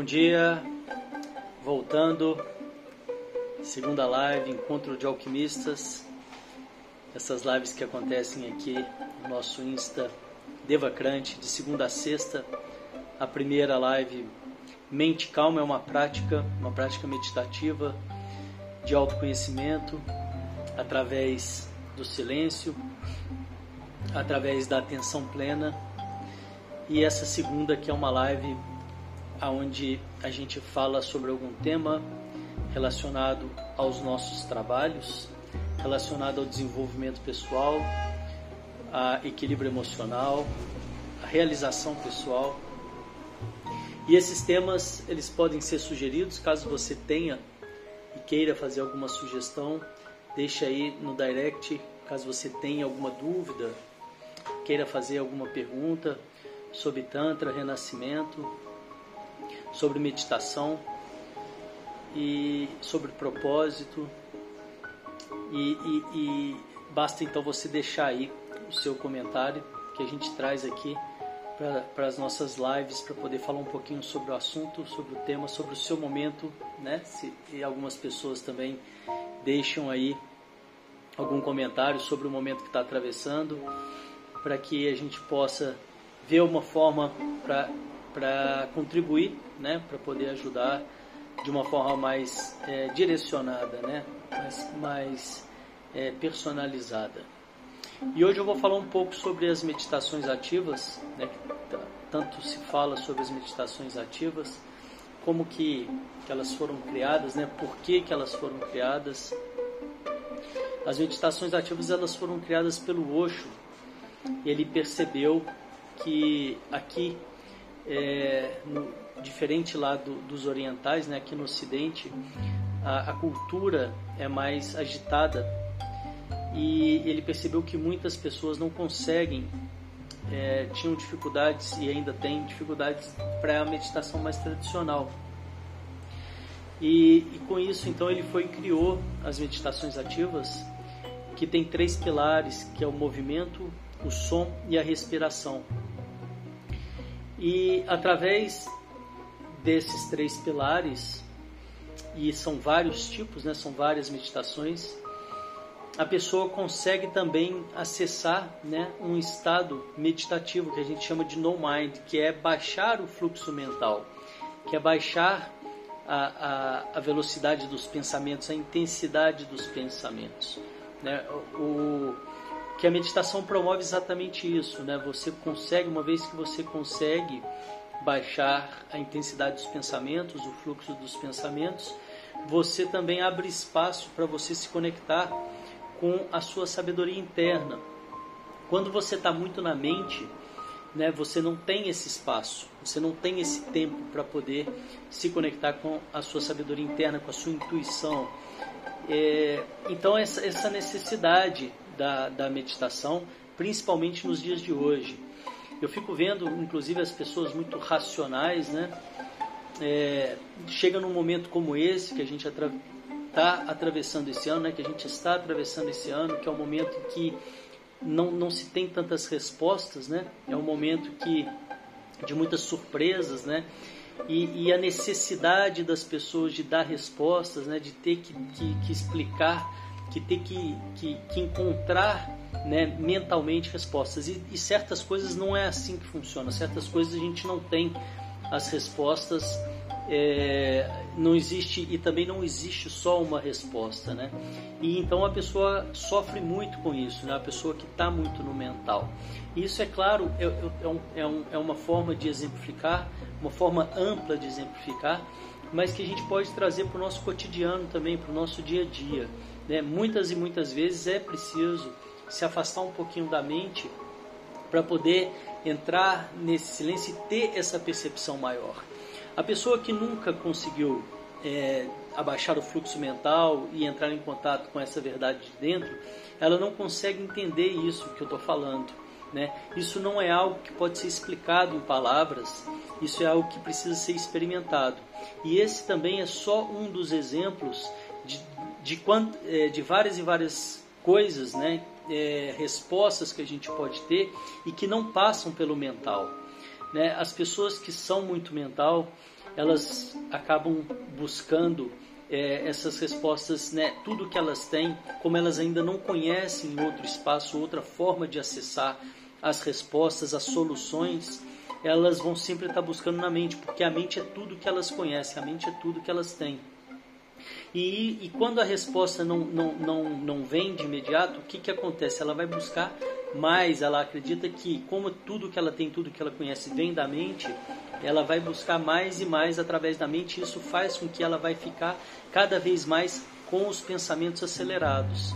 Bom dia, voltando, segunda live, encontro de alquimistas. Essas lives que acontecem aqui no nosso Insta Devacrante, de segunda a sexta. A primeira live, Mente Calma, é uma prática, uma prática meditativa de autoconhecimento através do silêncio, através da atenção plena. E essa segunda que é uma live onde a gente fala sobre algum tema relacionado aos nossos trabalhos, relacionado ao desenvolvimento pessoal, a equilíbrio emocional, a realização pessoal. E esses temas, eles podem ser sugeridos caso você tenha e queira fazer alguma sugestão, deixa aí no direct, caso você tenha alguma dúvida, queira fazer alguma pergunta sobre tantra, renascimento, sobre meditação e sobre propósito. E, e, e basta então você deixar aí o seu comentário que a gente traz aqui para as nossas lives para poder falar um pouquinho sobre o assunto, sobre o tema, sobre o seu momento, né? Se, e algumas pessoas também deixam aí algum comentário sobre o momento que está atravessando, para que a gente possa ver uma forma para contribuir, né? Para poder ajudar de uma forma mais é, direcionada, né? Mais, mais é, personalizada. E hoje eu vou falar um pouco sobre as meditações ativas, né, que tanto se fala sobre as meditações ativas, como que, que elas foram criadas, né, por que, que elas foram criadas. As meditações ativas elas foram criadas pelo Osho. Ele percebeu que aqui, é, no, diferente lá do, dos orientais, né, aqui no Ocidente, a, a cultura é mais agitada e ele percebeu que muitas pessoas não conseguem, é, tinham dificuldades e ainda têm dificuldades para a meditação mais tradicional. E, e, com isso, então, ele foi criou as meditações ativas, que tem três pilares, que é o movimento, o som e a respiração. E através desses três pilares, e são vários tipos, né, são várias meditações, a pessoa consegue também acessar né, um estado meditativo que a gente chama de no mind, que é baixar o fluxo mental, que é baixar a, a, a velocidade dos pensamentos, a intensidade dos pensamentos. Né? O, que a meditação promove exatamente isso, né? Você consegue, uma vez que você consegue baixar a intensidade dos pensamentos, o fluxo dos pensamentos, você também abre espaço para você se conectar com a sua sabedoria interna. Quando você está muito na mente, né, você não tem esse espaço, você não tem esse tempo para poder se conectar com a sua sabedoria interna, com a sua intuição. É, então, essa, essa necessidade da, da meditação, principalmente nos dias de hoje. Eu fico vendo, inclusive, as pessoas muito racionais, né? É, chega num momento como esse, que a gente está atravessando esse ano, né, que a gente está atravessando esse ano, que é um momento que não, não se tem tantas respostas, né? É um momento que de muitas surpresas, né? E, e a necessidade das pessoas de dar respostas, né? De ter que, que, que explicar, que ter que, que, que encontrar né, mentalmente respostas. E, e certas coisas não é assim que funciona. Certas coisas a gente não tem as respostas é, não existe e também não existe só uma resposta, né? E então a pessoa sofre muito com isso, né? A pessoa que está muito no mental. E isso é claro é, é, um, é, um, é uma forma de exemplificar, uma forma ampla de exemplificar, mas que a gente pode trazer para o nosso cotidiano também, para o nosso dia a dia. Né? Muitas e muitas vezes é preciso se afastar um pouquinho da mente para poder entrar nesse silêncio e ter essa percepção maior. A pessoa que nunca conseguiu é, abaixar o fluxo mental e entrar em contato com essa verdade de dentro, ela não consegue entender isso que eu estou falando. Né? Isso não é algo que pode ser explicado em palavras, isso é algo que precisa ser experimentado. E esse também é só um dos exemplos de, de, é, de várias e várias coisas, né? É, respostas que a gente pode ter e que não passam pelo mental. Né? As pessoas que são muito mental, elas acabam buscando é, essas respostas, né, tudo que elas têm, como elas ainda não conhecem outro espaço, outra forma de acessar as respostas, as soluções, elas vão sempre estar buscando na mente, porque a mente é tudo que elas conhecem, a mente é tudo que elas têm. E, e quando a resposta não, não, não, não vem de imediato, o que, que acontece? Ela vai buscar mais, ela acredita que, como tudo que ela tem, tudo que ela conhece vem da mente, ela vai buscar mais e mais através da mente, isso faz com que ela vai ficar cada vez mais com os pensamentos acelerados.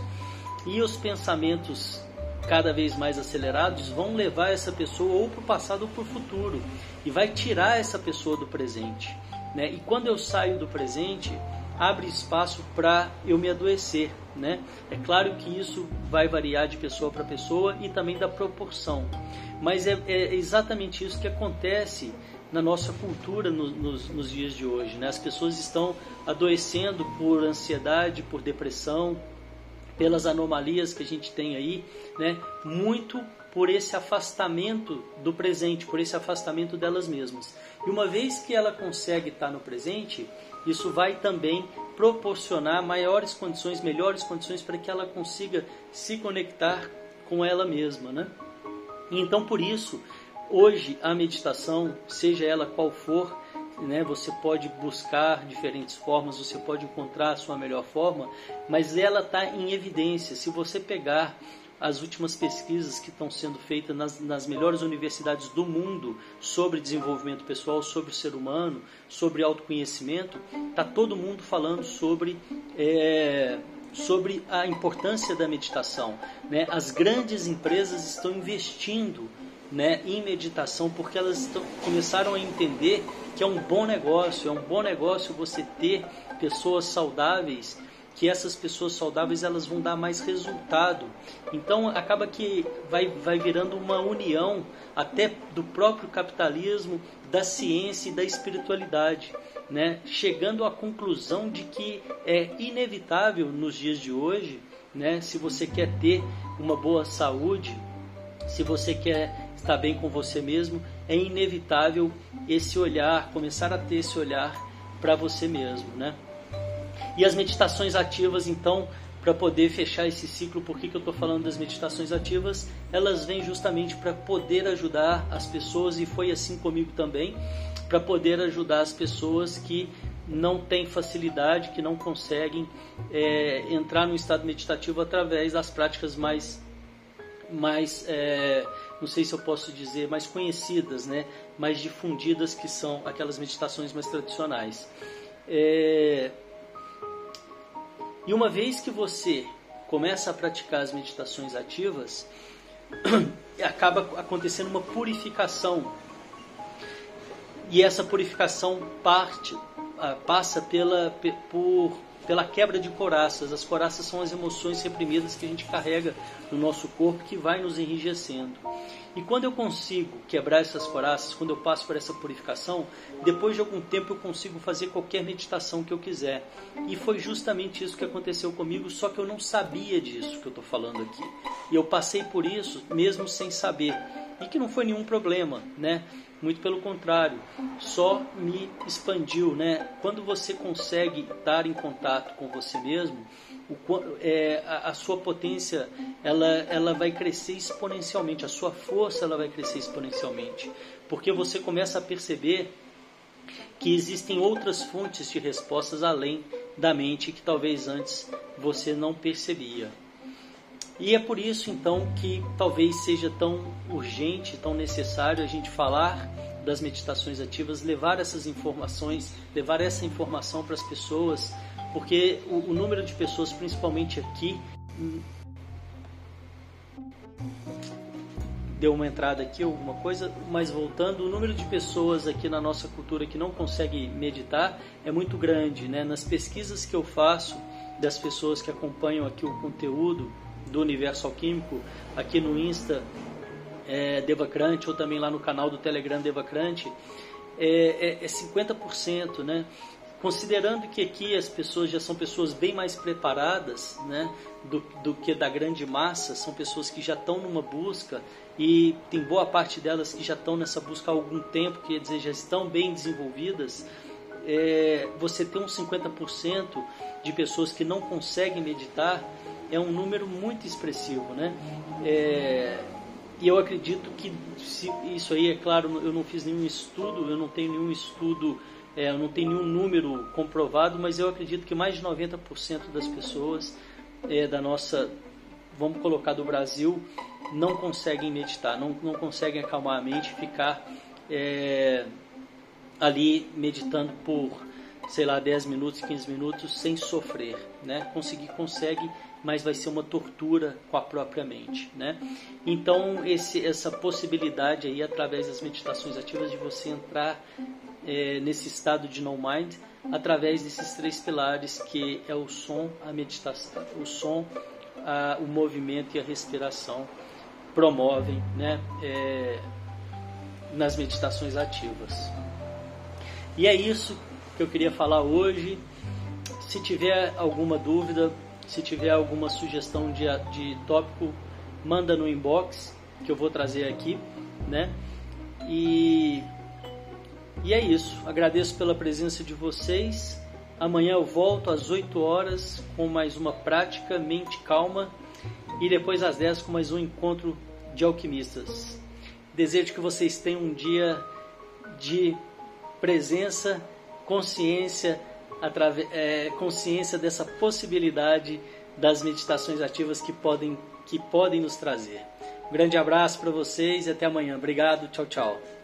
E os pensamentos cada vez mais acelerados vão levar essa pessoa ou para o passado ou para o futuro e vai tirar essa pessoa do presente. Né? E quando eu saio do presente, abre espaço para eu me adoecer. Né? É claro que isso vai variar de pessoa para pessoa e também da proporção, mas é, é exatamente isso que acontece na nossa cultura no, nos, nos, dias de hoje. Né? As pessoas estão adoecendo por ansiedade, por depressão, pelas anomalias que a gente tem aí, né? muito por esse afastamento do presente, por esse afastamento delas mesmas. E uma vez que ela consegue estar no presente, isso vai também proporcionar maiores condições, melhores condições para que ela consiga se conectar com ela mesma, né? então por isso, hoje a meditação, seja ela qual for, né, você pode buscar diferentes formas, você pode encontrar a sua melhor forma, mas ela está em evidência. Se você pegar as últimas pesquisas que estão sendo feitas nas, nas, melhores universidades do mundo sobre desenvolvimento pessoal, sobre o ser humano, sobre autoconhecimento, está todo mundo falando sobre, é, sobre a importância da meditação. Né? As grandes empresas estão investindo né, em meditação porque elas começaram a entender que é um bom negócio, é um bom negócio você ter pessoas saudáveis que essas pessoas saudáveis elas vão dar mais resultado. Então acaba que vai, vai virando uma união até do próprio capitalismo, da ciência e da espiritualidade, né? chegando à conclusão de que é inevitável nos dias de hoje, né? se você quer ter uma boa saúde, se você quer estar bem com você mesmo, é inevitável esse olhar, começar a ter esse olhar para você mesmo, né? E as meditações ativas, então, para poder fechar esse ciclo, por que, que eu estou falando das meditações ativas? Elas vêm justamente para poder ajudar as pessoas, e foi assim comigo também, para poder ajudar as pessoas que não têm facilidade, que não conseguem é, entrar no estado meditativo através das práticas mais, mais é, não sei se eu posso dizer, mais conhecidas, né? mais difundidas, que são aquelas meditações mais tradicionais. É, e uma vez que você começa a praticar as meditações ativas, acaba acontecendo uma purificação. E essa purificação parte, ah, passa pela, por, pela quebra de coraças. As coraças são as emoções reprimidas que a gente carrega no nosso corpo que vai nos enrijecendo. E quando eu consigo quebrar essas coraças, quando eu passo por essa purificação, depois de algum tempo eu consigo fazer qualquer meditação que eu quiser. E foi justamente isso que aconteceu comigo, só que eu não sabia disso que eu estou falando aqui. E eu passei por isso mesmo sem saber. E que não foi nenhum problema, né? Muito pelo contrário, só me expandiu, né? Quando você consegue estar em contato com você mesmo, o, é, a, a, sua potência ela, ela vai crescer exponencialmente, a sua força ela vai crescer exponencialmente, porque você começa a perceber que existem outras fontes de respostas além da mente que talvez antes você não percebia. E é por isso então que talvez seja tão urgente, tão necessário a gente falar das meditações ativas, levar essas informações, levar essa informação para as pessoas porque o, o número de pessoas, principalmente aqui, deu uma entrada aqui, alguma coisa, mas voltando, o número de pessoas aqui na nossa cultura que não consegue meditar é muito grande, né? Nas pesquisas que eu faço das pessoas que acompanham aqui o conteúdo do Universo Alquímico, aqui no Insta é, Devacrante ou também lá no canal do Telegram Devacrante, é, é, é 50%, né? Considerando que aqui as pessoas já são pessoas bem mais preparadas né, do, do que da grande massa, são pessoas que já estão numa busca e tem boa parte delas que já estão nessa busca há algum tempo, quer dizer, já estão bem desenvolvidas, é, você ter uns 50% de pessoas que não conseguem meditar é um número muito expressivo, né? É, e eu acredito que se, isso aí, é claro, eu não fiz nenhum estudo, eu não tenho nenhum estudo, é, eu não tenho nenhum número comprovado, mas eu acredito que mais de 90% das pessoas é, da nossa, vamos colocar do Brasil, não conseguem meditar, não, não conseguem acalmar a mente, ficar é, ali meditando por, sei lá, 10 minutos, 15 minutos sem sofrer, né? Conseguir, consegue, mas vai ser uma tortura com a própria mente, né? Então, esse, essa possibilidade aí, através das meditações ativas, de você entrar é, nesse estado de no mind, através desses três pilares que é o som, a meditação, o som, a, o movimento e a respiração promovem, né? É, nas meditações ativas. E é isso que eu queria falar hoje. Se tiver alguma dúvida, se tiver alguma sugestão de, de tópico, manda no inbox que eu vou trazer aqui, né? E, e é isso. Agradeço pela presença de vocês. Amanhã eu volto às 8 horas com mais uma prática mente calma e depois às 10 com mais um encontro de alquimistas. Desejo que vocês tenham um dia de presença, consciência, é, consciência dessa possibilidade das meditações ativas que podem, que podem nos trazer. Um grande abraço para vocês e até amanhã. Obrigado, tchau, tchau.